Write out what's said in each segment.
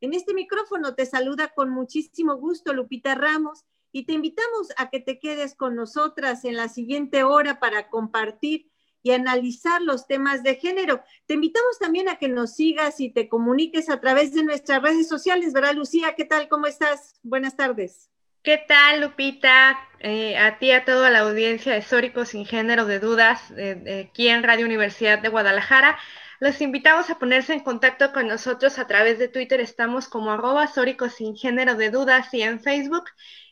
En este micrófono te saluda con muchísimo gusto Lupita Ramos y te invitamos a que te quedes con nosotras en la siguiente hora para compartir y analizar los temas de género. Te invitamos también a que nos sigas y te comuniques a través de nuestras redes sociales, ¿verdad, Lucía? ¿Qué tal? ¿Cómo estás? Buenas tardes. ¿Qué tal, Lupita? Eh, a ti, a toda la audiencia de Sórico Sin Género de Dudas, aquí en Radio Universidad de Guadalajara. Los invitamos a ponerse en contacto con nosotros a través de Twitter. Estamos como arroba Sórico Sin Género de Dudas y en Facebook.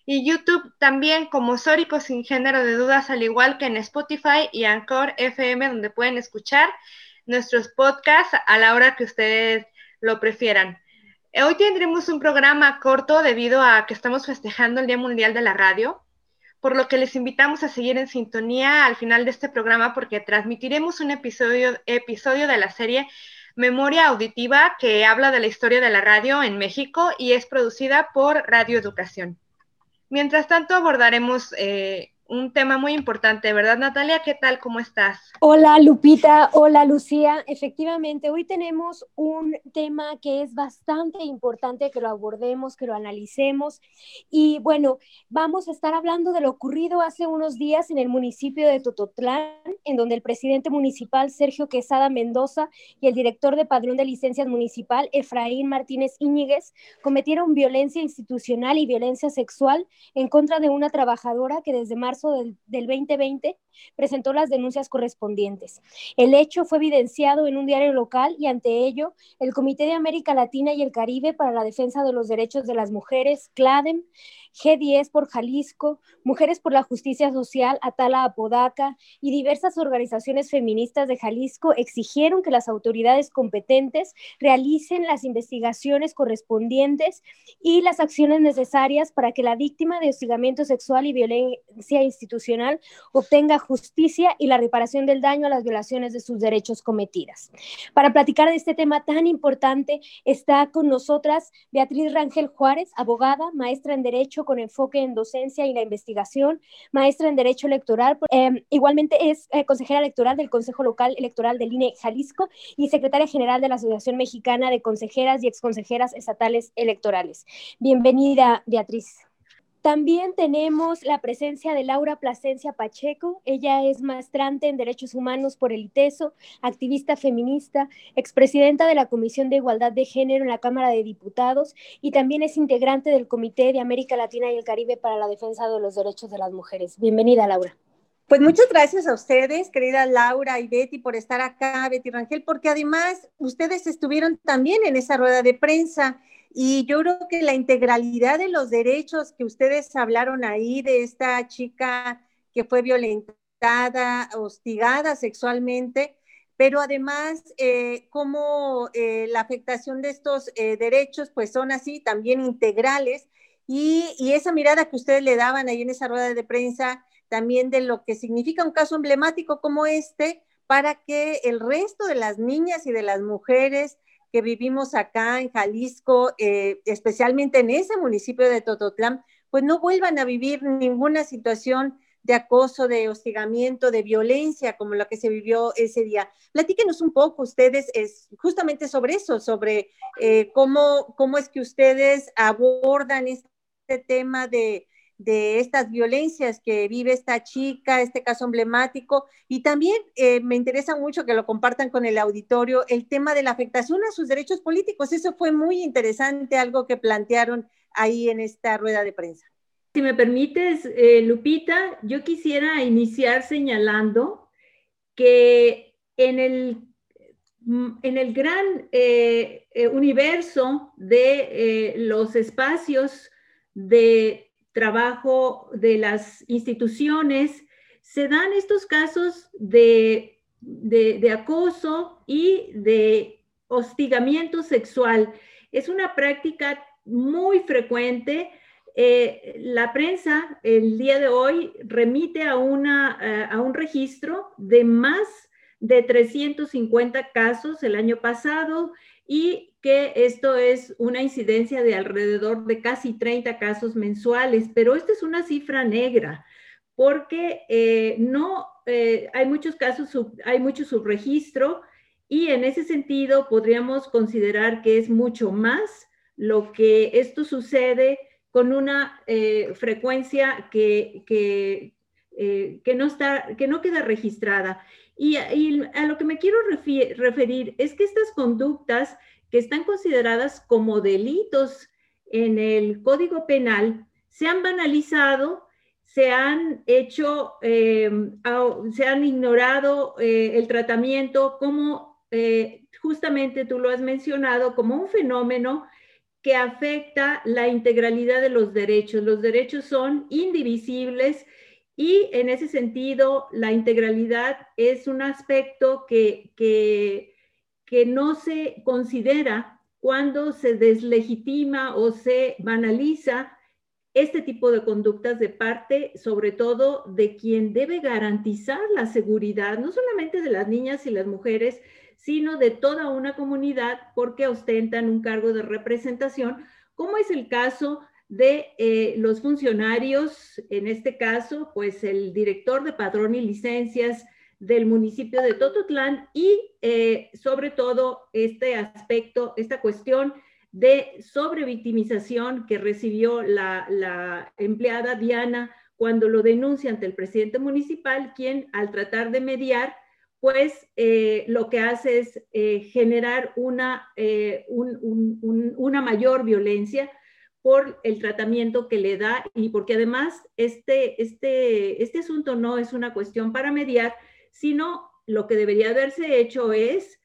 Y YouTube también como Sórico Sin Género de Dudas, al igual que en Spotify y Anchor FM, donde pueden escuchar nuestros podcasts a la hora que ustedes lo prefieran. Hoy tendremos un programa corto debido a que estamos festejando el Día Mundial de la Radio por lo que les invitamos a seguir en sintonía al final de este programa porque transmitiremos un episodio, episodio de la serie Memoria Auditiva que habla de la historia de la radio en México y es producida por Radio Educación. Mientras tanto abordaremos eh, un tema muy importante, ¿verdad, Natalia? ¿Qué tal? ¿Cómo estás? Hola, Lupita. Hola, Lucía. Efectivamente, hoy tenemos un tema que es bastante importante que lo abordemos, que lo analicemos. Y bueno, vamos a estar hablando de lo ocurrido hace unos días en el municipio de Tototlán, en donde el presidente municipal, Sergio Quesada Mendoza, y el director de Padrón de Licencias Municipal, Efraín Martínez Íñiguez, cometieron violencia institucional y violencia sexual en contra de una trabajadora que desde marzo del, 2020 presentó las denuncias correspondientes. El hecho fue evidenciado en un diario local y ante ello el Comité de América Latina y el Caribe para la Defensa de los Derechos de las Mujeres, CLADEM, G10 por Jalisco, Mujeres por la Justicia Social, Atala Apodaca y diversas organizaciones feministas de Jalisco exigieron que las autoridades competentes realicen las investigaciones correspondientes y las acciones necesarias para que la víctima de hostigamiento sexual y violencia institucional obtenga justicia y la reparación del daño a las violaciones de sus derechos cometidas. Para platicar de este tema tan importante está con nosotras Beatriz Rangel Juárez, abogada, maestra en Derecho con enfoque en docencia y la investigación, maestra en Derecho Electoral. Eh, igualmente es eh, consejera electoral del Consejo Local Electoral del INE Jalisco y secretaria general de la Asociación Mexicana de Consejeras y Exconsejeras Estatales Electorales. Bienvenida, Beatriz. También tenemos la presencia de Laura Plasencia Pacheco. Ella es maestrante en Derechos Humanos por el ITESO, activista feminista, expresidenta de la Comisión de Igualdad de Género en la Cámara de Diputados y también es integrante del Comité de América Latina y el Caribe para la Defensa de los Derechos de las Mujeres. Bienvenida, Laura. Pues muchas gracias a ustedes, querida Laura y Betty, por estar acá, Betty Rangel, porque además ustedes estuvieron también en esa rueda de prensa y yo creo que la integralidad de los derechos que ustedes hablaron ahí de esta chica que fue violentada, hostigada sexualmente, pero además eh, como eh, la afectación de estos eh, derechos pues son así también integrales. Y, y, esa mirada que ustedes le daban ahí en esa rueda de prensa también de lo que significa un caso emblemático como este para que el resto de las niñas y de las mujeres que vivimos acá en Jalisco, eh, especialmente en ese municipio de Tototlán, pues no vuelvan a vivir ninguna situación de acoso, de hostigamiento, de violencia como la que se vivió ese día. Platíquenos un poco ustedes es, justamente sobre eso, sobre eh, cómo, cómo es que ustedes abordan este tema de, de estas violencias que vive esta chica, este caso emblemático. Y también eh, me interesa mucho que lo compartan con el auditorio el tema de la afectación a sus derechos políticos. Eso fue muy interesante, algo que plantearon ahí en esta rueda de prensa. Si me permites, eh, Lupita, yo quisiera iniciar señalando que en el, en el gran eh, universo de los espacios de trabajo de las instituciones, se dan estos casos de, acoso y de hostigamiento sexual. Es una práctica muy frecuente. Eh, la prensa el día de hoy remite a, una, eh, a un registro de más de 350 casos el año pasado y que esto es una incidencia de alrededor de casi 30 casos mensuales, pero esta es una cifra negra porque eh, no eh, hay muchos casos, hay mucho subregistro y en ese sentido podríamos considerar que es mucho más lo que esto sucede con una eh, frecuencia que, que, que, no está, que no queda registrada. Y, a lo que me quiero referir es que estas conductas que están consideradas como delitos en el Código Penal se han banalizado, se han hecho, eh, se han ignorado eh, el tratamiento como, eh, justamente tú lo has mencionado, como un fenómeno que afecta la integralidad de los derechos. Los derechos son indivisibles y en ese sentido, la integralidad es un aspecto que, que, no se considera cuando se deslegitima o se banaliza este tipo de conductas de parte, sobre todo, de quien debe garantizar la seguridad, no solamente de las niñas y las mujeres, sino de toda una comunidad porque ostentan un cargo de representación, como es el caso de eh, los funcionarios, en este caso, pues el director de padrón y licencias del municipio de Tototlán y eh, sobre todo este aspecto, esta cuestión de sobrevictimización que recibió la, empleada Diana cuando lo denuncia ante el presidente municipal, quien al tratar de mediar, pues eh, lo que hace es generar una, una mayor violencia por el tratamiento que le da y porque además este, este, este asunto no es una cuestión para mediar, sino lo que debería haberse hecho es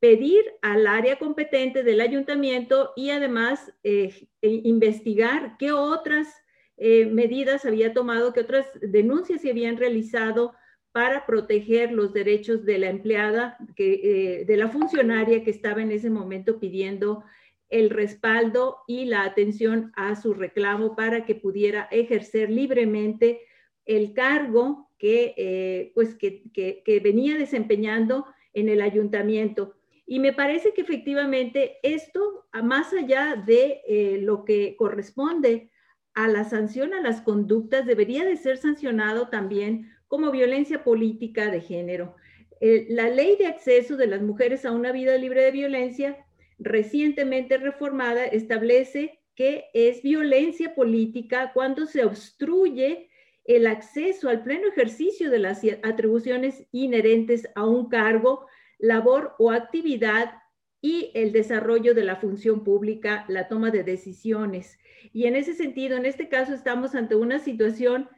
pedir al área competente del ayuntamiento y además eh, e investigar qué otras eh, medidas había tomado, qué otras denuncias se habían realizado para proteger los derechos de la empleada, eh, de la funcionaria que estaba en ese momento pidiendo el respaldo y la atención a su reclamo para que pudiera ejercer libremente el cargo que, eh, pues que, que, venía desempeñando en el ayuntamiento. Y me parece que efectivamente esto, más allá de eh, lo que corresponde a la sanción a las conductas, debería de ser sancionado también como violencia política de género. Eh, la ley de acceso de las mujeres a una vida libre de violencia recientemente reformada establece que es violencia política cuando se obstruye el acceso al pleno ejercicio de las atribuciones inherentes a un cargo, labor o actividad y el desarrollo de la función pública, la toma de decisiones. Y en ese sentido, en este caso, estamos ante una situación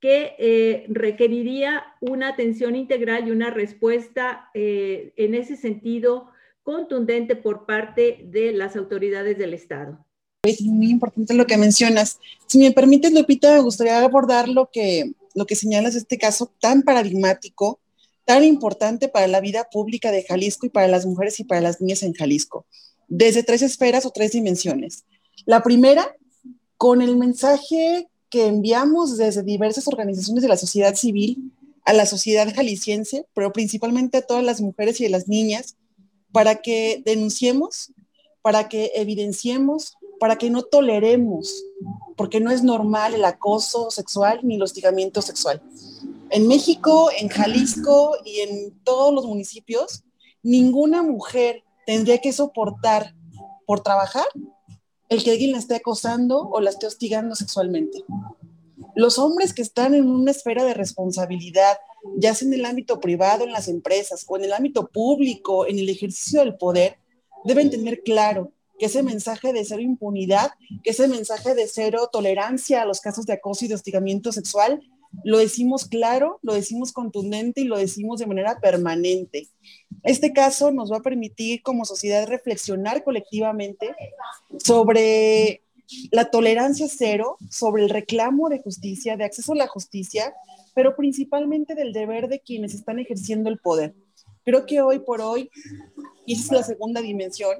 que eh, requeriría una atención integral y una respuesta eh, en ese sentido contundente por parte de las autoridades del Estado. Muy importante lo que mencionas. Si me permites, Lupita, me gustaría abordar lo que, lo que señalas este caso tan paradigmático, tan importante para la vida pública de Jalisco y para las mujeres y para las niñas en Jalisco, desde tres esferas o tres dimensiones. La primera, con el mensaje que enviamos desde diversas organizaciones de la sociedad civil a la sociedad jalisciense, pero principalmente a todas las mujeres y a las niñas, para que denunciemos, para que evidenciemos, para que no toleremos, porque no es normal el acoso sexual ni el hostigamiento sexual. En México, en Jalisco y en todos los municipios, ninguna mujer tendría que soportar por trabajar el que alguien la esté acosando o la esté hostigando sexualmente. Los hombres que están en una esfera de responsabilidad, ya sea en el ámbito privado, en las empresas o en el ámbito público, en el ejercicio del poder, deben tener claro que ese mensaje de cero impunidad, que ese mensaje de cero tolerancia a los casos de acoso y de hostigamiento sexual, lo decimos claro, lo decimos contundente y lo decimos de manera permanente. Este caso nos va a permitir como sociedad reflexionar colectivamente sobre la tolerancia cero, sobre el reclamo de justicia, de acceso a la justicia, pero principalmente del deber de quienes están ejerciendo el poder. Creo que hoy por hoy, y esa es la segunda dimensión,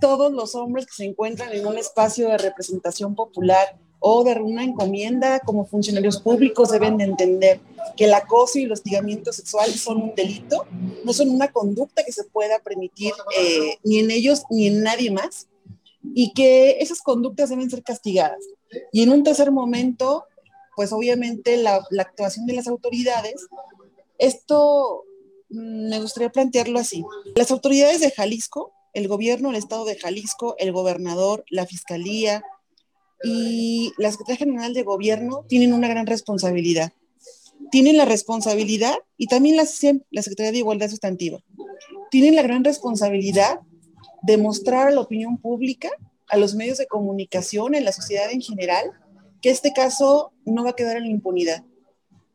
todos los hombres que se encuentran en un espacio de representación popular o de una encomienda como funcionarios públicos deben de entender que el acoso y el hostigamiento sexual son un delito, no son una conducta que se pueda permitir eh, ni en ellos ni en nadie más, y que esas conductas deben ser castigadas. Y en un tercer momento, pues obviamente la, actuación de las autoridades, esto mm, me gustaría plantearlo así. Las autoridades de Jalisco, el gobierno, el estado de Jalisco, el gobernador, la fiscalía, y la Secretaría General de Gobierno tienen una gran responsabilidad. Tienen la responsabilidad, y también la, la Secretaría de Igualdad Sustantiva, tienen la gran responsabilidad de mostrar a la opinión pública, a los medios de comunicación, en la sociedad en general, que este caso no va a quedar en la impunidad,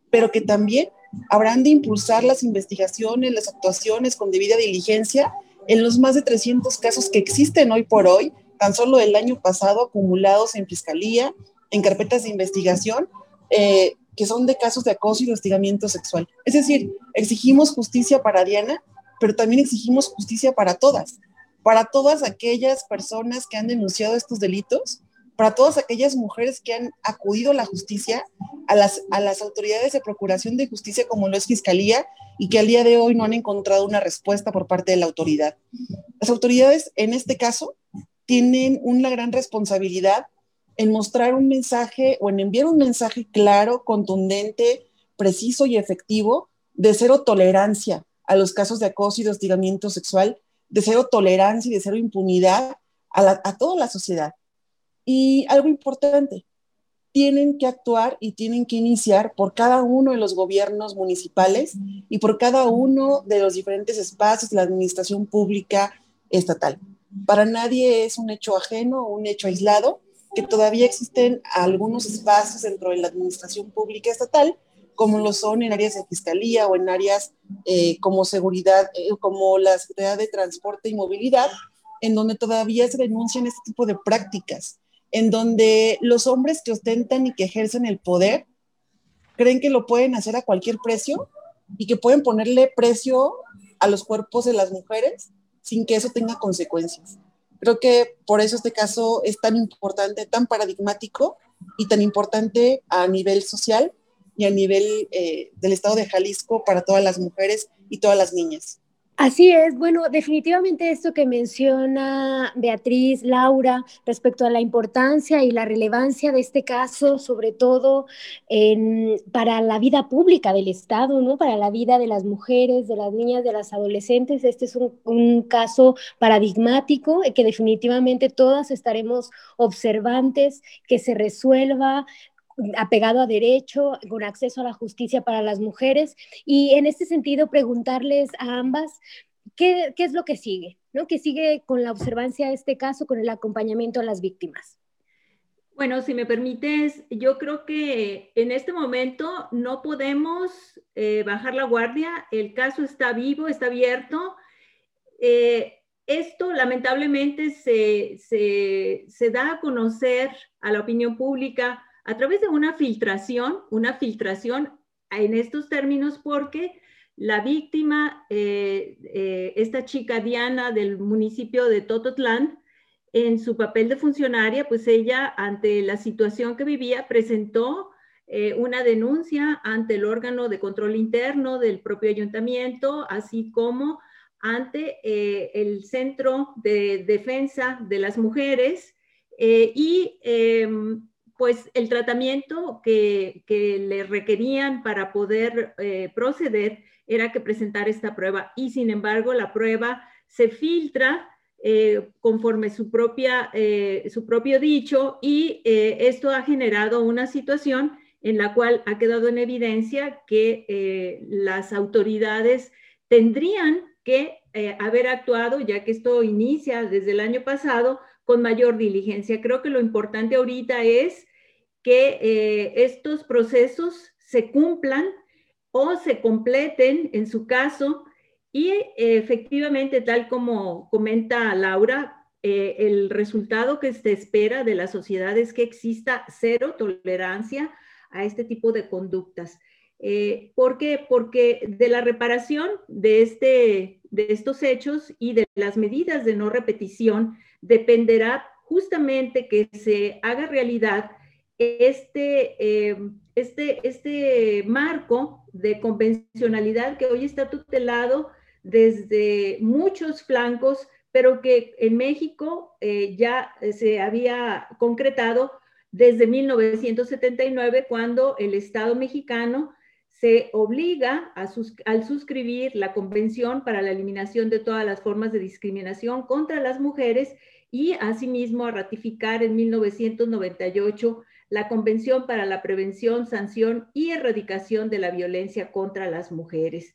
pero que también habrán de impulsar las investigaciones, las actuaciones con debida diligencia en los más de 300 casos que existen hoy por hoy tan solo el año pasado acumulados en fiscalía, en carpetas de investigación, eh, que son de casos de acoso y de hostigamiento sexual. Es decir, exigimos justicia para Diana, pero también exigimos justicia para todas, para todas aquellas personas que han denunciado estos delitos, para todas aquellas mujeres que han acudido a la justicia, a las, a las autoridades de procuración de justicia como lo es Fiscalía, y que al día de hoy no han encontrado una respuesta por parte de la autoridad. Las autoridades, en este caso, tienen una gran responsabilidad en mostrar un mensaje o en enviar un mensaje claro, contundente, preciso y efectivo de cero tolerancia a los casos de acoso y de hostigamiento sexual, de cero tolerancia y de cero impunidad a, a toda la sociedad. Y algo importante, tienen que actuar y tienen que iniciar por cada uno de los gobiernos municipales y por cada uno de los diferentes espacios de la administración pública estatal. Para nadie es un hecho ajeno un hecho aislado que todavía existen algunos espacios dentro de la administración pública estatal, como lo son en áreas de fiscalía o en áreas eh, como seguridad, eh, como la Secretaría de Transporte y Movilidad, en donde todavía se denuncian este tipo de prácticas, en donde los hombres que ostentan y que ejercen el poder creen que lo pueden hacer a cualquier precio y que pueden ponerle precio a los cuerpos de las mujeres sin que eso tenga consecuencias. Creo que por eso este caso es tan importante, tan paradigmático y tan importante a nivel social y a nivel eh, del estado de Jalisco para todas las mujeres y todas las niñas. Así es, bueno, definitivamente esto que menciona Beatriz, Laura, respecto a la importancia y la relevancia de este caso, sobre todo para la vida pública del Estado, ¿no? Para la vida de las mujeres, de las niñas, de las adolescentes. Este es un, un caso paradigmático que definitivamente todas estaremos observantes, que se resuelva apegado a derecho, con acceso a la justicia para las mujeres. Y en este sentido, preguntarles a ambas qué, es lo que sigue, ¿no? ¿Qué sigue con la observancia de este caso, con el acompañamiento a las víctimas? Bueno, si me permites, yo creo que en este momento no podemos eh, bajar la guardia, el caso está vivo, está abierto. Eh, esto lamentablemente se, se, da a conocer a la opinión pública a través de una filtración, una filtración en estos términos porque la víctima, eh, eh, esta chica Diana del municipio de Tototlán, en su papel de funcionaria, pues ella ante la situación que vivía presentó eh, una denuncia ante el órgano de control interno del propio ayuntamiento, así como ante el Centro de Defensa de las Mujeres y em, pues el tratamiento que, le requerían para poder eh, proceder era que presentara esta prueba. Y sin embargo la prueba se filtra eh, conforme su, propia, eh, su propio dicho y esto ha generado una situación en la cual ha quedado en evidencia que las autoridades tendrían que haber actuado, ya que esto inicia desde el año pasado, con mayor diligencia. Creo que lo importante ahorita es que eh, estos procesos se cumplan o se completen en su caso y efectivamente, tal como comenta Laura, el resultado que se espera de la sociedad es que exista cero tolerancia a este tipo de conductas. Eh, ¿Por qué? Porque de la reparación de, este, de estos hechos y de las medidas de no repetición dependerá justamente que se haga realidad este, eh, este, este marco de convencionalidad que hoy está tutelado desde muchos flancos, pero que en México eh, ya se había concretado desde 1979, cuando el Estado mexicano se obliga a al suscribir la Convención para la Eliminación de todas las formas de discriminación contra las mujeres y asimismo a ratificar en 1998 la Convención para la Prevención, Sanción y Erradicación de la Violencia contra las Mujeres.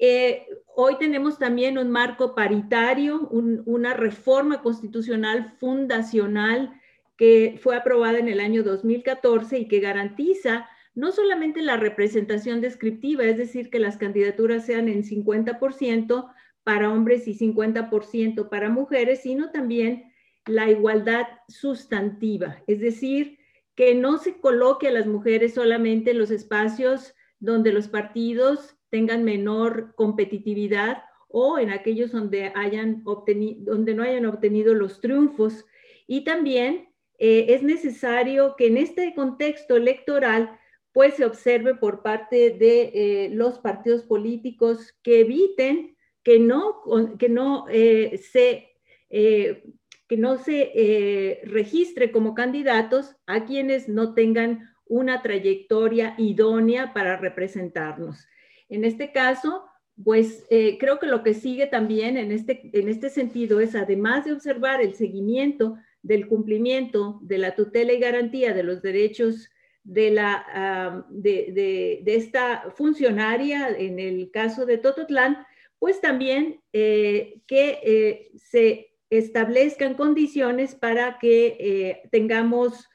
Eh, hoy tenemos también un marco paritario, una reforma constitucional fundacional que fue aprobada en el año 2014 y que garantiza no solamente la representación descriptiva, es decir, que las candidaturas sean en 50% para hombres y 50% para mujeres, sino también la igualdad sustantiva, es decir, que no se coloque a las mujeres solamente en los espacios donde los partidos tengan menor competitividad o en aquellos donde, hayan donde no hayan obtenido los triunfos. Y también eh, es necesario que en este contexto electoral pues se observe por parte de eh, los partidos políticos que eviten que no, que no eh, se, que no se registre como candidatos a quienes no tengan una trayectoria idónea para representarnos. En este caso, pues creo que lo que sigue también en este, en este sentido es, además de observar el seguimiento del cumplimiento de la tutela y garantía de los derechos de, la, ah, de, esta funcionaria, en el caso de Tototlán, pues también eh, que eh, se establezcan condiciones para que eh, tengamos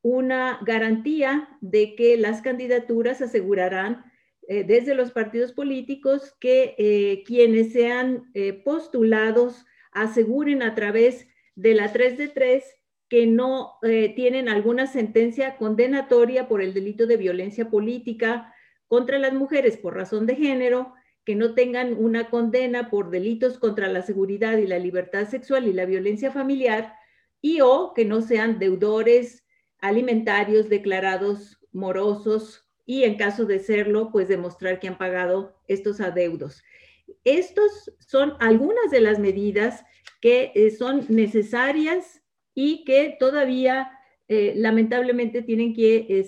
una garantía de que las candidaturas asegurarán desde los partidos políticos que quienes sean postulados aseguren a través de la 3 de 3 que no tienen alguna sentencia condenatoria por el delito de violencia política contra las mujeres por razón de género, que no tengan una condena por delitos contra la seguridad y la libertad sexual y la violencia familiar, y o que no sean deudores alimentarios declarados morosos y en caso de serlo, pues demostrar que han pagado estos adeudos. Estos son algunas de las medidas que eh, son necesarias y que todavía eh, lamentablemente tienen que,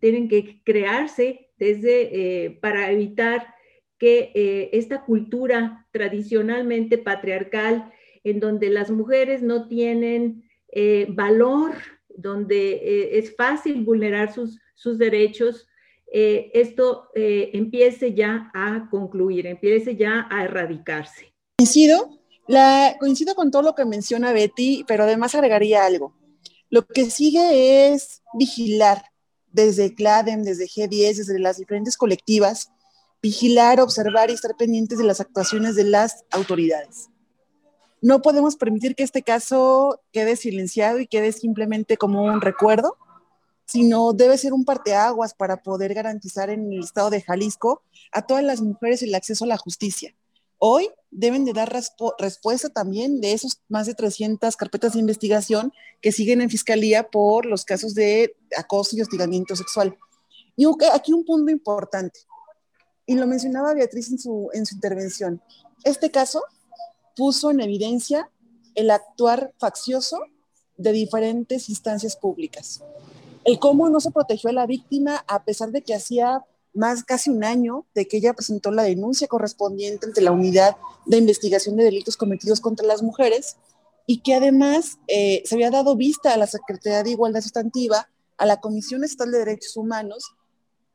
tienen que crearse desde, eh, para evitar que esta cultura tradicionalmente patriarcal, en donde las mujeres no tienen valor, donde es fácil vulnerar sus, sus derechos, esto empiece ya a concluir, empiece ya a erradicarse. Coincido la, coincido con todo lo que menciona Betty, pero además agregaría algo. Lo que sigue es vigilar desde CLADEM, desde G10, desde las diferentes colectivas, vigilar, observar y estar pendientes de las actuaciones de las autoridades. No podemos permitir que este caso quede silenciado y quede simplemente como un recuerdo, sino debe ser un parteaguas para poder garantizar en el estado de Jalisco a todas las mujeres el acceso a la justicia Hoy deben de dar respuesta también de esos más de 300 carpetas de investigación que siguen en fiscalía por los casos de acoso y hostigamiento sexual. Y aquí un punto importante, y lo mencionaba Beatriz en su, en su intervención. Este caso puso en evidencia el actuar faccioso de diferentes instancias públicas. El cómo no se protegió a la víctima a pesar de que hacía más casi un año de que ella presentó la denuncia correspondiente ante la unidad de investigación de delitos cometidos contra las mujeres y que además eh, se había dado vista a la Secretaría de Igualdad Sustantiva a la Comisión Estatal de Derechos Humanos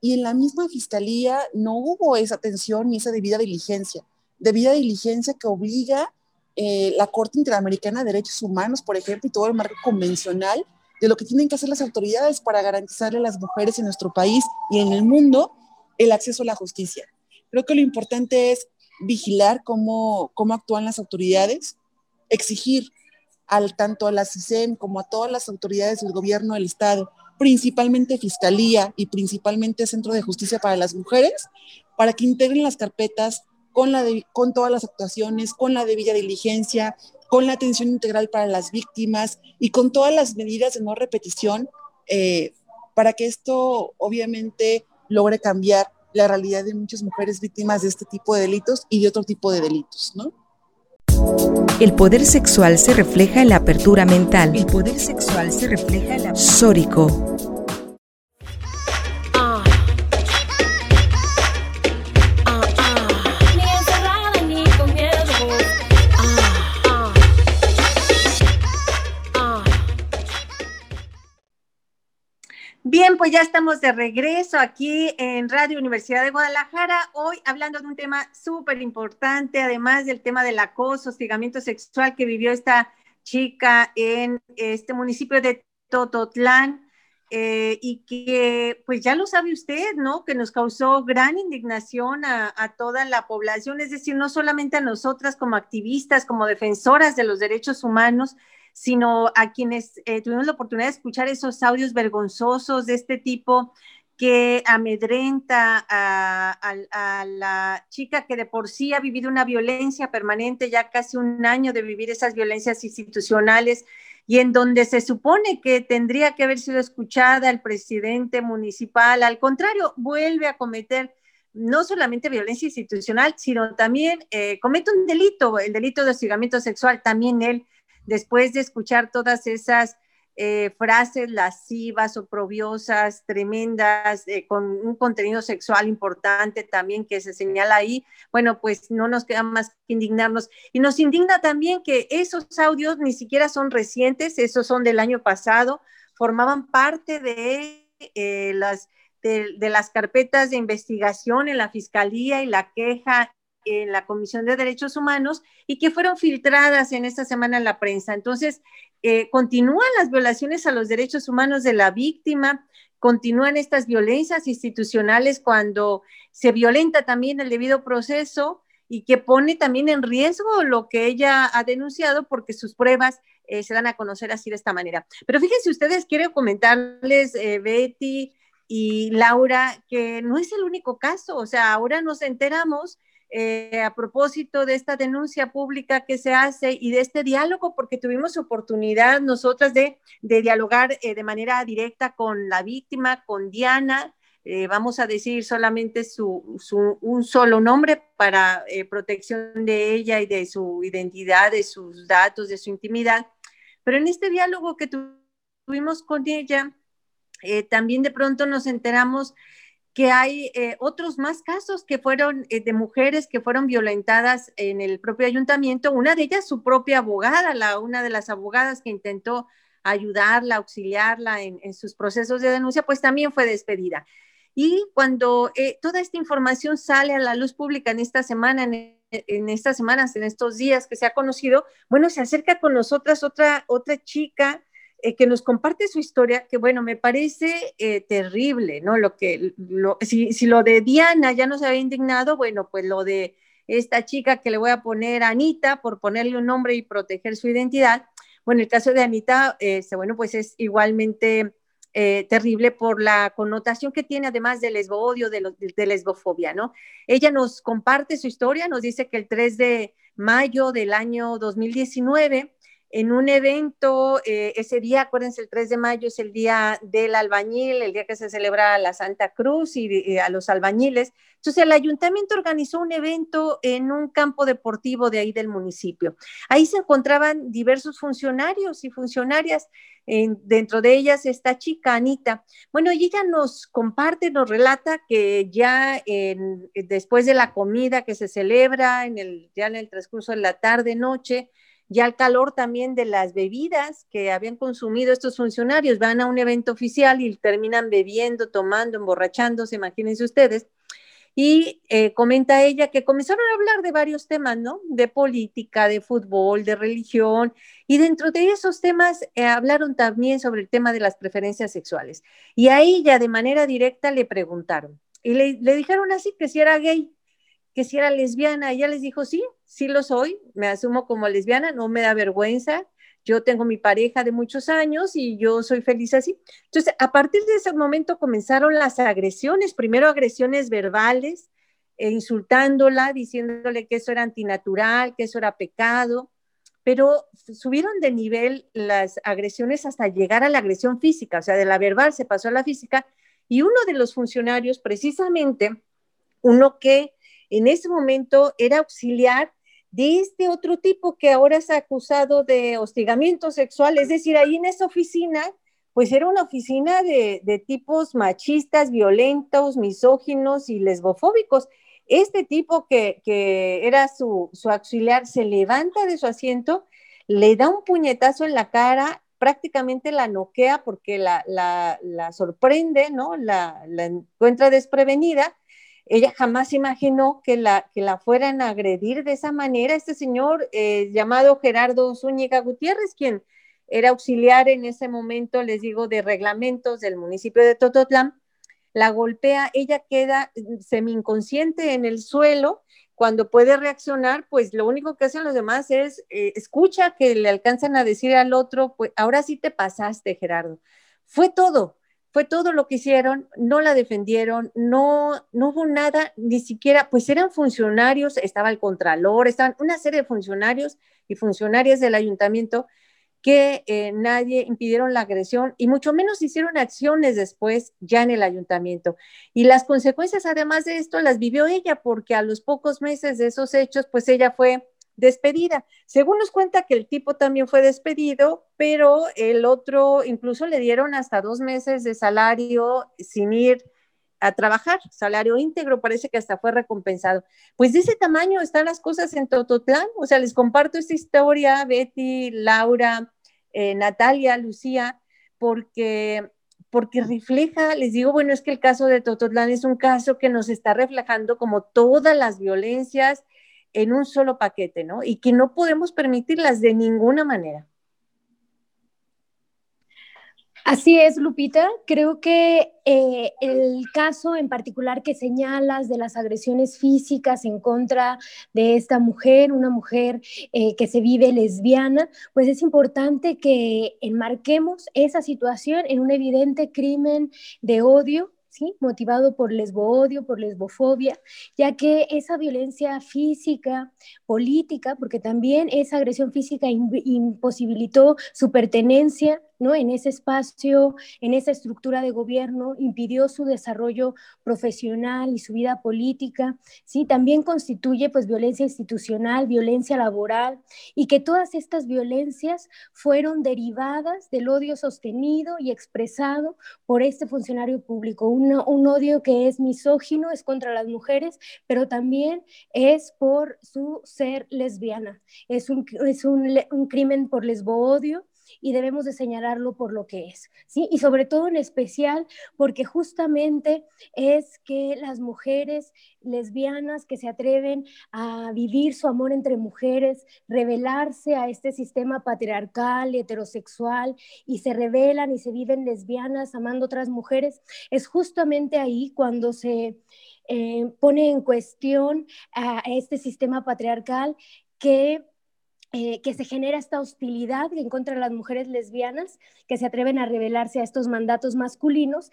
y en la misma fiscalía no hubo esa atención ni esa debida diligencia, debida diligencia que obliga eh, la Corte Interamericana de Derechos Humanos, por ejemplo, y todo el marco convencional de lo que tienen que hacer las autoridades para garantizarle a las mujeres en nuestro país y en el mundo el acceso a la justicia. Creo que lo importante es vigilar cómo, cómo actúan las autoridades, exigir al, tanto a la CISEN como a todas las autoridades del gobierno del Estado principalmente Fiscalía y principalmente Centro de Justicia para las Mujeres, para que integren las carpetas con, la con todas las actuaciones, con la debida diligencia, con la atención integral para las víctimas y con todas las medidas de no repetición, eh, para que esto obviamente logre cambiar la realidad de muchas mujeres víctimas de este tipo de delitos y de otro tipo de delitos, ¿no? El poder sexual se refleja en la apertura mental. El poder sexual se refleja en la... Sórico. Bien, pues ya estamos de regreso aquí en Radio Universidad de Guadalajara, hoy hablando de un tema súper importante, además del tema del acoso, hostigamiento sexual que vivió esta chica en este municipio de Tototlán. Eh, y que pues ya lo sabe usted, ¿no? Que nos causó gran indignación a, a, toda la población, es decir, no solamente a nosotras como activistas, como defensoras de los derechos humanos, sino a quienes eh, tuvimos la oportunidad de escuchar esos audios vergonzosos de este tipo que amedrenta a, la chica que de por sí ha vivido una violencia permanente, ya casi un año de vivir esas violencias institucionales, y en donde se supone que tendría que haber sido escuchada el presidente municipal, al contrario, vuelve a cometer no solamente violencia institucional, sino también eh, comete un delito, el delito de hostigamiento sexual, también él después de escuchar todas esas eh, frases lascivas, oprobiosas, tremendas, eh, con un contenido sexual importante también que se señala ahí, bueno, pues no nos queda más que indignarnos. Y nos indigna también que esos audios ni siquiera son recientes, esos son del año pasado, formaban parte de eh, las... De, de las carpetas de investigación en la Fiscalía y la queja en la Comisión de Derechos Humanos y que fueron filtradas en esta semana en la prensa. Entonces, eh, continúan las violaciones a los derechos humanos de la víctima, continúan estas violencias institucionales cuando se violenta también el debido proceso y que pone también en riesgo lo que ella ha denunciado porque sus pruebas eh, se dan a conocer así de esta manera. Pero fíjense ustedes, quiero comentarles, eh, Betty y Laura, que no es el único caso, o sea, ahora nos enteramos eh, a propósito de esta denuncia pública que se hace y de este diálogo, porque tuvimos oportunidad nosotras de, dialogar eh, de manera directa con la víctima, con Diana. Eh, vamos a decir solamente su, un solo nombre para protección de ella y de su identidad, de sus datos, de su intimidad. Pero en este diálogo que tuvimos con ella, también de pronto nos enteramos que hay eh, otros más casos que fueron eh, de mujeres que fueron violentadas en el propio ayuntamiento, una de ellas su propia abogada, la, una de las abogadas que intentó ayudarla, auxiliarla en, sus procesos de denuncia, pues también fue despedida. Y cuando eh, toda esta información sale a la luz pública en esta semana, en, en, estas semanas, en estos días que se ha conocido, bueno, se acerca con nosotras otra, otra chica eh, que nos comparte su historia, que bueno, me parece eh, terrible, ¿no? Lo que, lo, si, si, lo de Diana ya nos había indignado, bueno, pues lo de esta chica que le voy a poner Anita por ponerle un nombre y proteger su identidad. Bueno, el caso de Anita, este, bueno, pues es igualmente eh, terrible por la connotación que tiene además del lesbo-odio, de, de lesbofobia, ¿no? Ella nos comparte su historia, nos dice que el 3 de mayo del año 2019, en un evento, eh, ese día, acuérdense, el 3 de mayo es el día del albañil, el día que se celebra la Santa Cruz y, a los albañiles. Entonces, el ayuntamiento organizó un evento en un campo deportivo de ahí del municipio. Ahí se encontraban diversos funcionarios y funcionarias, dentro de ellas esta chica, Anita. Bueno, y ella nos comparte, nos relata que ya después de la comida que se celebra, en el, ya en el transcurso de la tarde, noche, ya al calor también de las bebidas que habían consumido estos funcionarios, van a un evento oficial y terminan bebiendo, tomando, emborrachándose, imagínense ustedes. Y eh, comenta ella que comenzaron a hablar de varios temas, ¿no? De política, de fútbol, de religión, y dentro de esos temas eh, hablaron también sobre el tema de las preferencias sexuales. Y a ella de manera directa le preguntaron, y le dijeron así, que si era gay, que si era lesbiana. Ella les dijo, sí, sí lo soy, me asumo como lesbiana, no me da vergüenza. Yo tengo mi pareja de muchos años y yo soy feliz así. Entonces, a partir de ese momento comenzaron las agresiones, primero agresiones verbales, e insultándola, diciéndole que eso era antinatural, que eso era pecado, pero subieron de nivel las agresiones hasta llegar a la agresión física, o sea, de la verbal se pasó a la física, y uno de los funcionarios, precisamente, uno que en ese momento era auxiliar de este otro tipo que ahora es acusado de hostigamiento sexual, es decir, ahí en esa oficina, pues era una oficina de, tipos machistas, violentos, misóginos y lesbofóbicos. Este tipo que, era su, auxiliar se levanta de su asiento, le da un puñetazo en la cara, prácticamente la noquea porque la, sorprende, ¿no? La, la encuentra desprevenida ella jamás imaginó que la, que la fueran a agredir de esa manera. Este señor eh, llamado Gerardo Zúñiga Gutiérrez, quien era auxiliar en ese momento, les digo, de reglamentos del municipio de Tototlán, la golpea, ella queda semi inconsciente en el suelo. Cuando puede reaccionar, pues lo único que hacen los demás es eh, escucha que le alcanzan a decir al otro, pues ahora sí te pasaste, Gerardo. Fue todo, fue todo lo que hicieron, no la defendieron, no, no hubo nada, ni siquiera, pues eran funcionarios, estaba el contralor, estaban una serie de funcionarios y funcionarias del ayuntamiento que eh, nadie impidieron la agresión y mucho menos hicieron acciones después ya en el ayuntamiento. Y las consecuencias, además de esto, las vivió ella porque a los pocos meses de esos hechos, pues ella fue despedida. Según nos cuenta que el tipo también fue despedido, pero el otro incluso le dieron hasta dos meses de salario sin ir a trabajar, salario íntegro, parece que hasta fue recompensado. Pues de ese tamaño están las cosas en Tototlán, o sea, les comparto esta historia, Betty, Laura, eh, Natalia, Lucía, porque porque refleja, les digo, bueno, es que el caso de Tototlán es un caso que nos está reflejando como todas las violencias en un solo paquete, ¿no? Y que no podemos permitirlas de ninguna manera. Así es, Lupita. Creo que eh, el caso en particular que señalas de las agresiones físicas en contra de esta mujer, una mujer eh, que se vive lesbiana, pues es importante que enmarquemos esa situación en un evidente crimen de odio ¿sí? motivado por lesboodio, por lesbofobia, ya que esa violencia física, política, porque también esa agresión física imposibilitó su pertenencia ¿no? En ese espacio, en esa estructura de gobierno, impidió su desarrollo profesional y su vida política, ¿sí? También constituye pues violencia institucional, violencia laboral y que todas estas violencias fueron derivadas del odio sostenido y expresado por este funcionario público, un, un odio que es misógino, es contra las mujeres, pero también es por su ser lesbiana, es un, es un, un crimen por lesboodio y debemos de señalarlo por lo que es, ¿sí? Y sobre todo en especial porque justamente es que las mujeres lesbianas que se atreven a vivir su amor entre mujeres, revelarse a este sistema patriarcal, heterosexual, y se revelan y se viven lesbianas amando otras mujeres, es justamente ahí cuando se eh, pone en cuestión a este sistema patriarcal que eh, que se genera esta hostilidad en contra de las mujeres lesbianas que se atreven a rebelarse a estos mandatos masculinos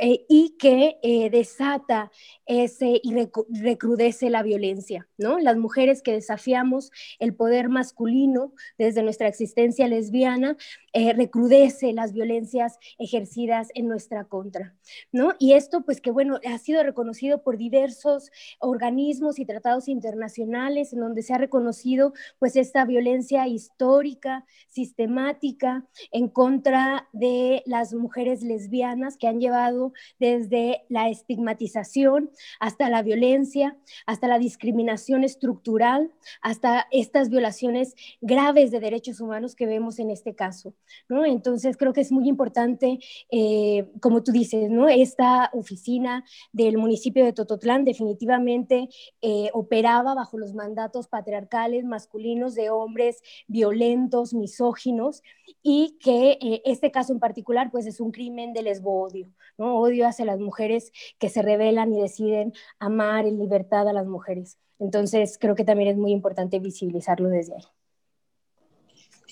eh, y que eh, desata ese y recrudece la violencia, ¿no? Las mujeres que desafiamos el poder masculino desde nuestra existencia lesbiana, eh, recrudece las violencias ejercidas en nuestra contra, ¿no? Y esto, pues que bueno, ha sido reconocido por diversos organismos y tratados internacionales en donde se ha reconocido pues esta violencia histórica, sistemática en contra de las mujeres lesbianas que han llevado desde la estigmatización hasta la violencia, hasta la discriminación estructural, hasta estas violaciones graves de derechos humanos que vemos en este caso. ¿no? Entonces, creo que es muy importante, eh, como tú dices, ¿no? esta oficina del municipio de Tototlán definitivamente eh, operaba bajo los mandatos patriarcales masculinos de hombres violentos, misóginos, y que eh, este caso en particular pues es un crimen de lesbo-odio, ¿no? Odio hacia las mujeres que se rebelan y deciden amar en libertad a las mujeres. Entonces creo que también es muy importante visibilizarlo desde ahí.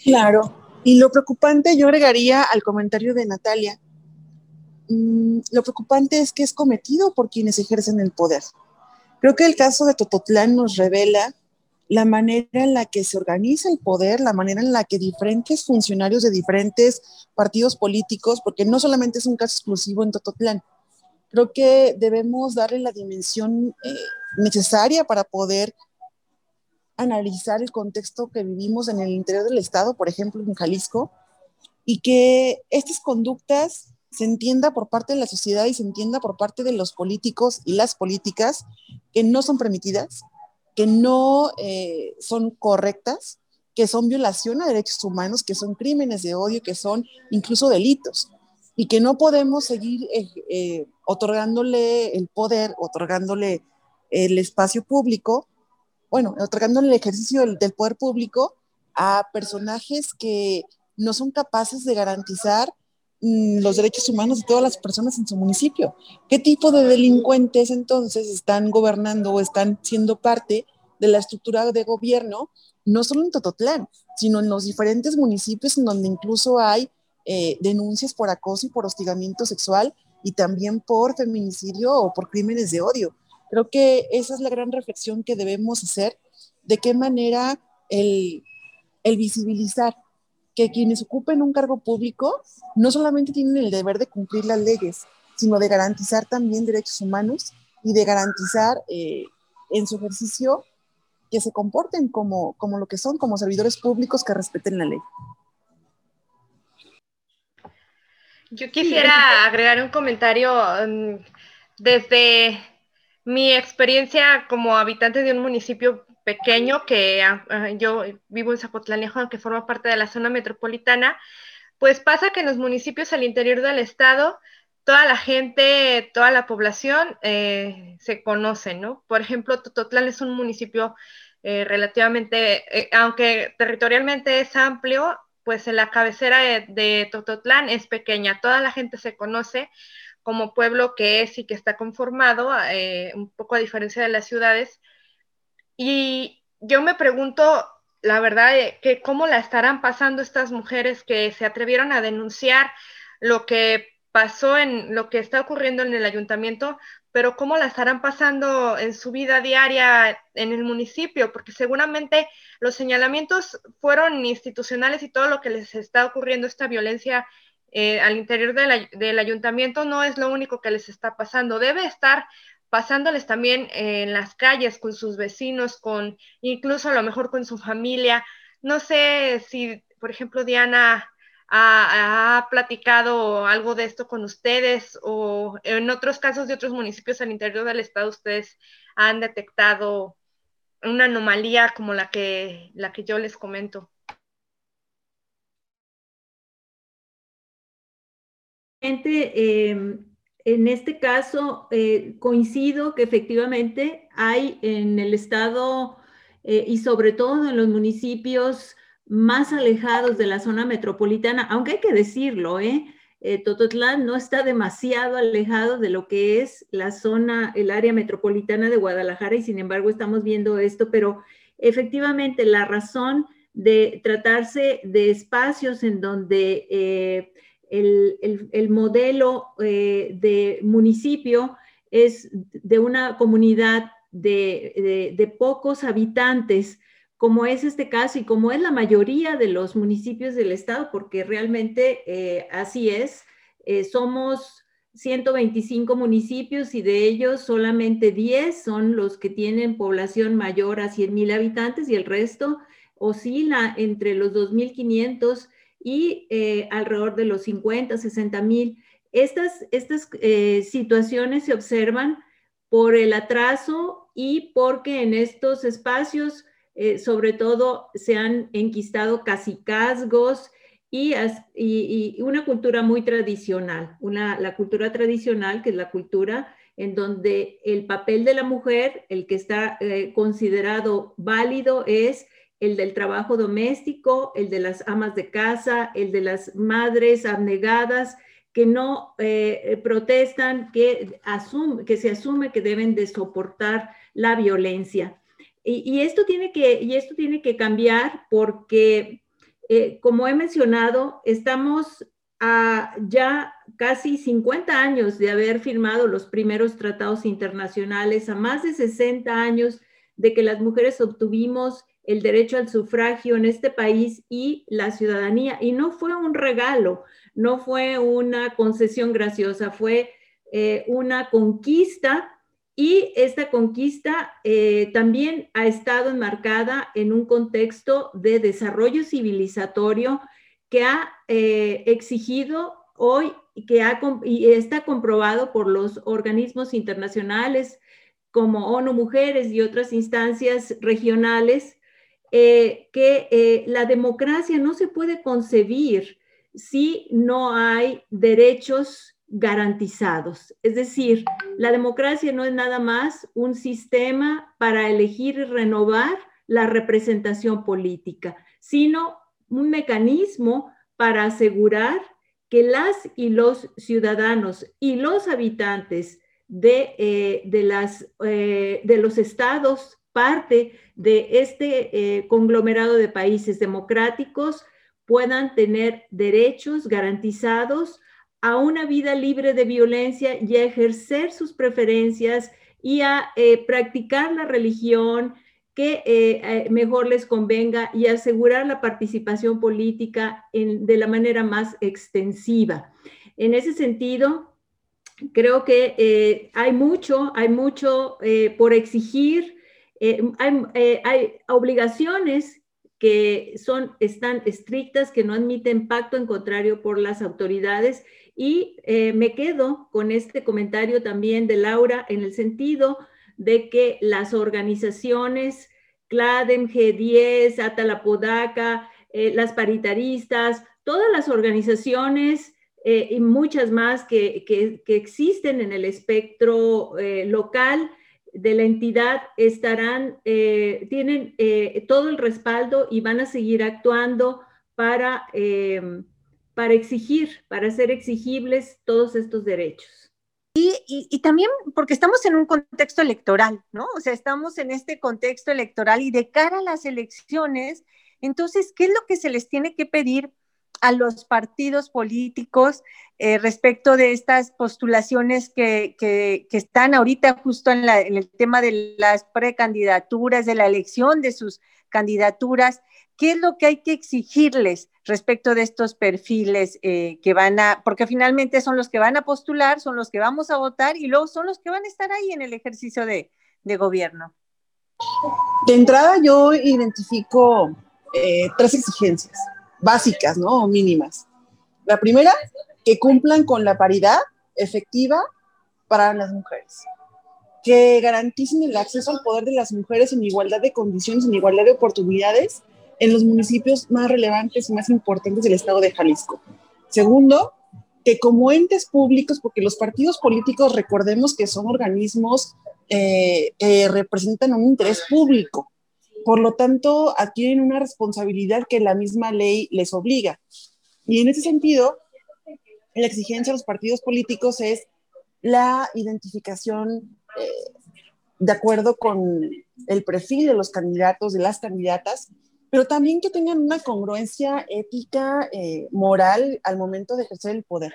Claro, y lo preocupante yo agregaría al comentario de Natalia, mm, lo preocupante es que es cometido por quienes ejercen el poder. Creo que el caso de Tototlán nos revela la manera en la que se organiza el poder, la manera en la que diferentes funcionarios de diferentes partidos políticos, porque no solamente es un caso exclusivo en Tototlán, creo que debemos darle la dimensión eh, necesaria para poder analizar el contexto que vivimos en el interior del Estado, por ejemplo, en Jalisco, y que estas conductas se entienda por parte de la sociedad y se entienda por parte de los políticos y las políticas que no son permitidas, que no eh, son correctas, que son violación a derechos humanos, que son crímenes de odio, que son incluso delitos, y que no podemos seguir eh, eh, otorgándole el poder, otorgándole el espacio público, bueno, otorgándole el ejercicio del, del poder público a personajes que no son capaces de garantizar los derechos humanos de todas las personas en su municipio. ¿Qué tipo de delincuentes entonces están gobernando o están siendo parte de la estructura de gobierno, no solo en Tototlán, sino en los diferentes municipios en donde incluso hay eh, denuncias por acoso y por hostigamiento sexual y también por feminicidio o por crímenes de odio? Creo que esa es la gran reflexión que debemos hacer, de qué manera el visibilizar que quienes ocupen un cargo público no solamente tienen el deber de cumplir las leyes, sino de garantizar también derechos humanos y de garantizar eh, en su ejercicio que se comporten como, como lo que son, como servidores públicos que respeten la ley. Yo quisiera agregar un comentario mm, desde mi experiencia como habitante de un municipio pequeño que ah, ah, yo vivo en Zapotlanejo, que forma parte de la zona metropolitana, pues pasa que en los municipios al interior del estado, toda la gente, toda la población eh, se conoce, ¿no? Por ejemplo, Tototlán es un municipio eh, relativamente, eh, aunque territorialmente es amplio, pues en la cabecera de, de, Tototlán es pequeña, toda la gente se conoce como pueblo que es y que está conformado, un poco a diferencia de las ciudades, y yo me pregunto, la verdad, eh, que cómo la estarán pasando estas mujeres que se atrevieron a denunciar lo que pasó en lo que está ocurriendo en el ayuntamiento, pero cómo la estarán pasando en su vida diaria en el municipio, porque seguramente los señalamientos fueron institucionales y todo lo que les está ocurriendo, esta violencia eh, al interior del ayuntamiento, no es lo único que les está pasando. Debe estar pasándoles también en las calles con sus vecinos, con incluso a lo mejor con su familia. No sé si, por ejemplo, Diana ha, platicado algo de esto con ustedes o en otros casos de otros municipios al interior del estado ustedes han detectado una anomalía como la que, la que yo les comento. Eh, en este caso, eh, coincido que efectivamente hay en el estado eh, y sobre todo en los municipios más alejados de la zona metropolitana, aunque hay que decirlo, ¿eh? eh Tototlán no está demasiado alejado de lo que es la zona, el área metropolitana de Guadalajara y sin embargo estamos viendo esto, pero efectivamente la razón de tratarse de espacios en donde el, modelo eh, de municipio es de una comunidad de, pocos habitantes, como es este caso y como es la mayoría de los municipios del estado, porque realmente eh, así es. Eh, somos 125 municipios y de ellos solamente 10 son los que tienen población mayor a 100 mil habitantes y el resto oscila entre los 2.500 y eh, alrededor de los 50, 60 mil. Estas, estas eh, situaciones se observan por el atraso y porque en estos espacios, eh, sobre todo, se han enquistado casicazgos y, y, y, una cultura muy tradicional, una, la cultura tradicional, que es la cultura en donde el papel de la mujer, el que está eh, considerado válido, es el del trabajo doméstico, el de las amas de casa, el de las madres abnegadas que no eh, protestan, que, que se asume que deben de soportar la violencia. Y, esto, tiene que, y esto tiene que cambiar porque, eh, como he mencionado, estamos ya casi 50 años de haber firmado los primeros tratados internacionales, a más de 60 años de que las mujeres obtuvimos el derecho al sufragio en este país y la ciudadanía. Y no fue un regalo, no fue una concesión graciosa, fue eh, una conquista y esta conquista eh, también ha estado enmarcada en un contexto de desarrollo civilizatorio que ha eh, exigido hoy que ha, y está comprobado por los organismos internacionales como ONU Mujeres y otras instancias regionales, eh, que eh, la democracia no se puede concebir si no hay derechos garantizados. Es decir, la democracia no es nada más un sistema para elegir y renovar la representación política, sino un mecanismo para asegurar que las y los ciudadanos y los habitantes de, eh, de, los estados parte de este eh, conglomerado de países democráticos puedan tener derechos garantizados a una vida libre de violencia y a ejercer sus preferencias y a eh, practicar la religión que eh, mejor les convenga y asegurar la participación política de la manera más extensiva. En ese sentido, creo que hay mucho, hay mucho por exigir eh, eh, hay, obligaciones que son, están estrictas, que no admiten pacto en contrario por las autoridades. Y eh, me quedo con este comentario también de Laura en el sentido de que las organizaciones, CLADEM, G10, Atalapodaca, las paritaristas, todas las organizaciones y muchas más que, que, existen en el espectro local, de la entidad estarán, eh, tienen eh, todo el respaldo y van a seguir actuando para, eh, para exigir, para hacer exigibles todos estos derechos. Y, y, también porque estamos en un contexto electoral, ¿no? O sea, estamos en este contexto electoral y de cara a las elecciones, entonces, ¿qué es lo que se les tiene que pedir a los partidos políticos eh, respecto de estas postulaciones que, que, están ahorita justo en, en, el tema de las precandidaturas, de la elección de sus candidaturas. ¿Qué es lo que hay que exigirles respecto de estos perfiles eh, que van a, porque finalmente son los que van a postular, son los que vamos a votar y luego son los que van a estar ahí en el ejercicio de, de gobierno? De entrada yo identifico eh, tres exigencias básicas, ¿no? O mínimas. La primera, que cumplan con la paridad efectiva para las mujeres, que garanticen el acceso al poder de las mujeres en igualdad de condiciones, en igualdad de oportunidades en los municipios más relevantes y más importantes del estado de Jalisco. Segundo, que como entes públicos, porque los partidos políticos recordemos que son organismos eh, que representan un interés público, por lo tanto, adquieren una responsabilidad que la misma ley les obliga. Y en ese sentido, la exigencia de los partidos políticos es la identificación eh, de acuerdo con el perfil de los candidatos, de las candidatas, pero también que tengan una congruencia ética, eh, moral al momento de ejercer el poder.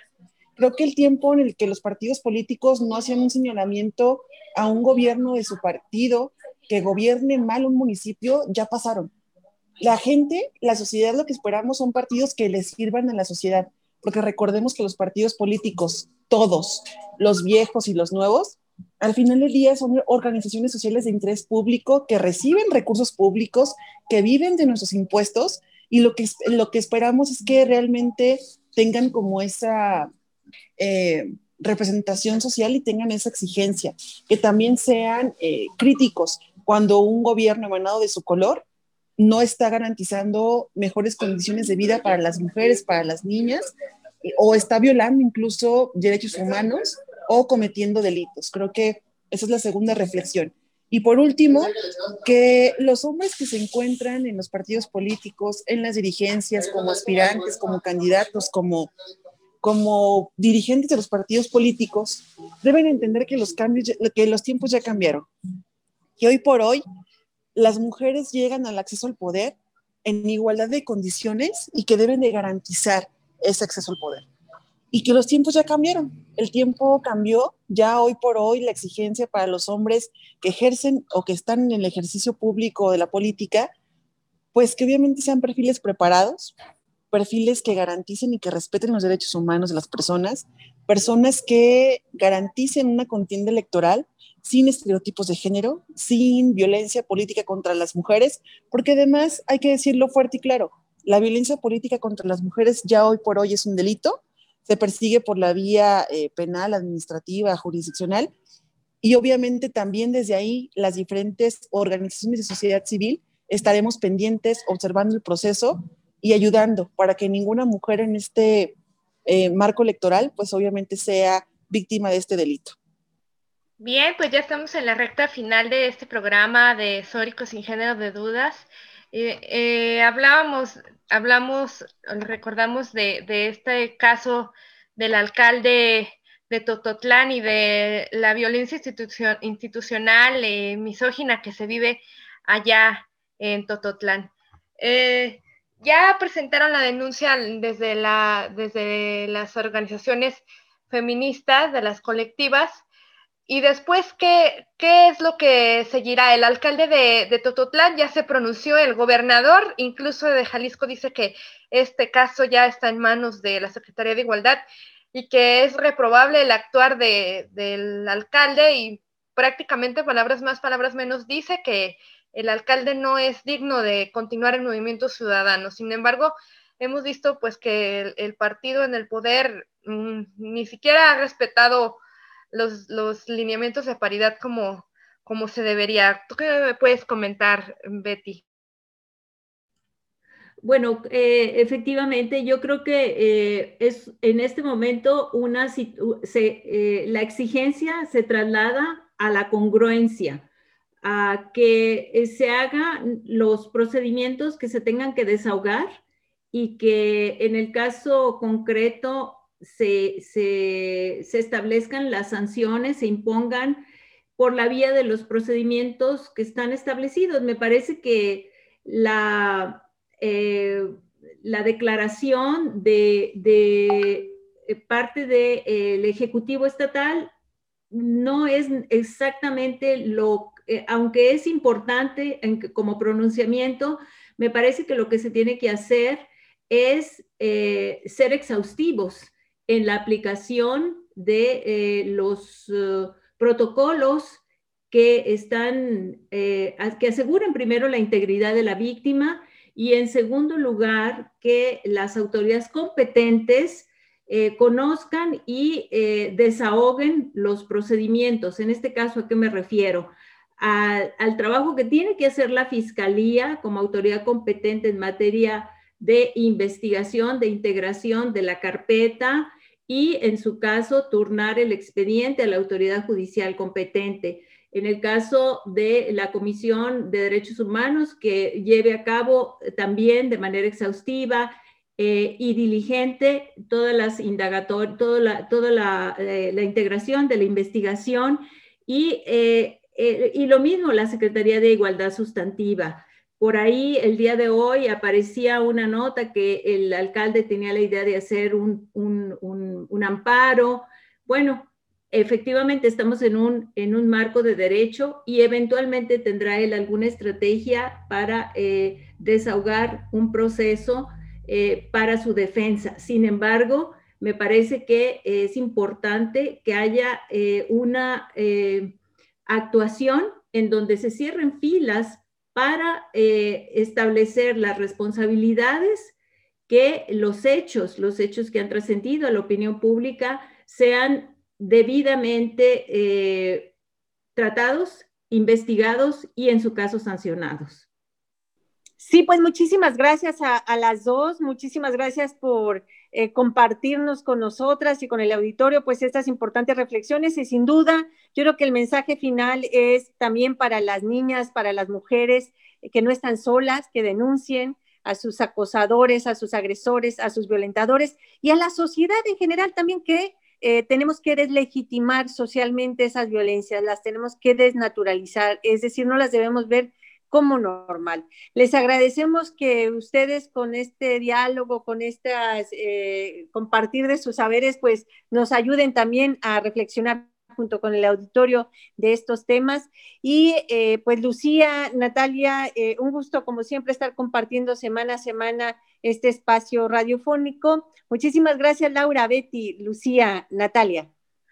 Creo que el tiempo en el que los partidos políticos no hacían un señalamiento a un gobierno de su partido que gobierne mal un municipio ya pasaron. La gente, la sociedad, lo que esperamos son partidos que les sirvan a la sociedad, porque recordemos que los partidos políticos, todos, los viejos y los nuevos, al final del día son organizaciones sociales de interés público que reciben recursos públicos, que viven de nuestros impuestos y lo que, lo que esperamos es que realmente tengan como esa eh, representación social y tengan esa exigencia, que también sean eh, críticos cuando un gobierno emanado de su color no está garantizando mejores condiciones de vida para las mujeres, para las niñas, o está violando incluso derechos humanos o cometiendo delitos. Creo que esa es la segunda reflexión. Y por último, que los hombres que se encuentran en los partidos políticos, en las dirigencias, como aspirantes, como candidatos, como, como dirigentes de los partidos políticos, deben entender que los, cambios, que los tiempos ya cambiaron. Que hoy por hoy las mujeres llegan al acceso al poder en igualdad de condiciones y que deben de garantizar ese acceso al poder y que los tiempos ya cambiaron. El tiempo cambió, ya hoy por hoy la exigencia para los hombres que ejercen o que están en el ejercicio público de la política, pues que obviamente sean perfiles preparados, perfiles que garanticen y que respeten los derechos humanos de las personas, personas que garanticen una contienda electoral sin estereotipos de género, sin violencia política contra las mujeres, porque además hay que decirlo fuerte y claro, la violencia política contra las mujeres ya hoy por hoy es un delito se persigue por la vía eh, penal, administrativa, jurisdiccional, y obviamente también desde ahí las diferentes organizaciones de sociedad civil estaremos pendientes, observando el proceso y ayudando para que ninguna mujer en este eh, marco electoral, pues obviamente sea víctima de este delito. Bien, pues ya estamos en la recta final de este programa de Sóricos sin género de dudas. Eh, hablábamos hablamos, recordamos de, este caso del alcalde de Tototlán y de la violencia institucional eh, misógina que se vive allá en Tototlán. Eh, ya presentaron la denuncia desde, la, desde las organizaciones feministas, de las colectivas, y después, ¿qué, ¿qué, es lo que seguirá? El alcalde de, Tototlán ya se pronunció, el gobernador incluso de Jalisco dice que este caso ya está en manos de la Secretaría de Igualdad y que es reprobable el actuar de, del alcalde y prácticamente palabras más, palabras menos dice que el alcalde no es digno de continuar el movimiento ciudadano. Sin embargo, hemos visto pues que el, partido en el poder mmm, ni siquiera ha respetado los, los lineamientos de paridad como, como se debería. ¿Tú qué puedes comentar, Betty? Bueno, eh, efectivamente, yo creo que eh, es en este momento una se, eh, la exigencia se traslada a la congruencia, a que se hagan los procedimientos que se tengan que desahogar y que en el caso concreto se, establezcan las sanciones, se impongan por la vía de los procedimientos que están establecidos. Me parece que la, eh, la declaración de, parte del Ejecutivo Estatal no es exactamente lo, eh, aunque es importante como pronunciamiento, me parece que lo que se tiene que hacer es eh, ser exhaustivos en la aplicación de eh, los eh, protocolos que están, eh, que aseguren primero la integridad de la víctima y en segundo lugar que las autoridades competentes conozcan y desahoguen los procedimientos. En este caso, ¿a qué me refiero? al trabajo que tiene que hacer la Fiscalía como autoridad competente en materia de investigación, de integración de la carpeta, y, en su caso, turnar el expediente a la autoridad judicial competente. En el caso de la Comisión de Derechos Humanos, que lleve a cabo también de manera exhaustiva eh, y diligente toda, la, toda la, eh, la, integración de la investigación y, eh, y lo mismo la Secretaría de Igualdad Sustantiva. Por ahí el día de hoy aparecía una nota que el alcalde tenía la idea de hacer un, amparo. Bueno, efectivamente estamos en un, en un marco de derecho y eventualmente tendrá él alguna estrategia para eh, desahogar un proceso eh, para su defensa. Sin embargo, me parece que es importante que haya eh, una actuación en donde se cierren filas para eh, establecer las responsabilidades que los hechos, los hechos que han trascendido a la opinión pública sean debidamente eh, tratados, investigados y en su caso sancionados. Sí, pues muchísimas gracias a, las dos, muchísimas gracias por eh, compartirnos con nosotras y con el auditorio, pues estas importantes reflexiones. Y sin duda yo creo que el mensaje final es también para las niñas, para las mujeres eh, que no están solas, que denuncien a sus acosadores, a sus agresores, a sus violentadores y a la sociedad en general también que eh, tenemos que deslegitimar socialmente esas violencias, las tenemos que desnaturalizar, es decir, no las debemos ver como normal. Les agradecemos que ustedes con este diálogo, con estas eh, compartir de sus saberes, pues nos ayuden también a reflexionar junto con el auditorio de estos temas. Y eh, pues Lucía, Natalia, eh, un gusto como siempre estar compartiendo semana a semana este espacio radiofónico. Muchísimas gracias Laura, Betty, Lucía, Natalia.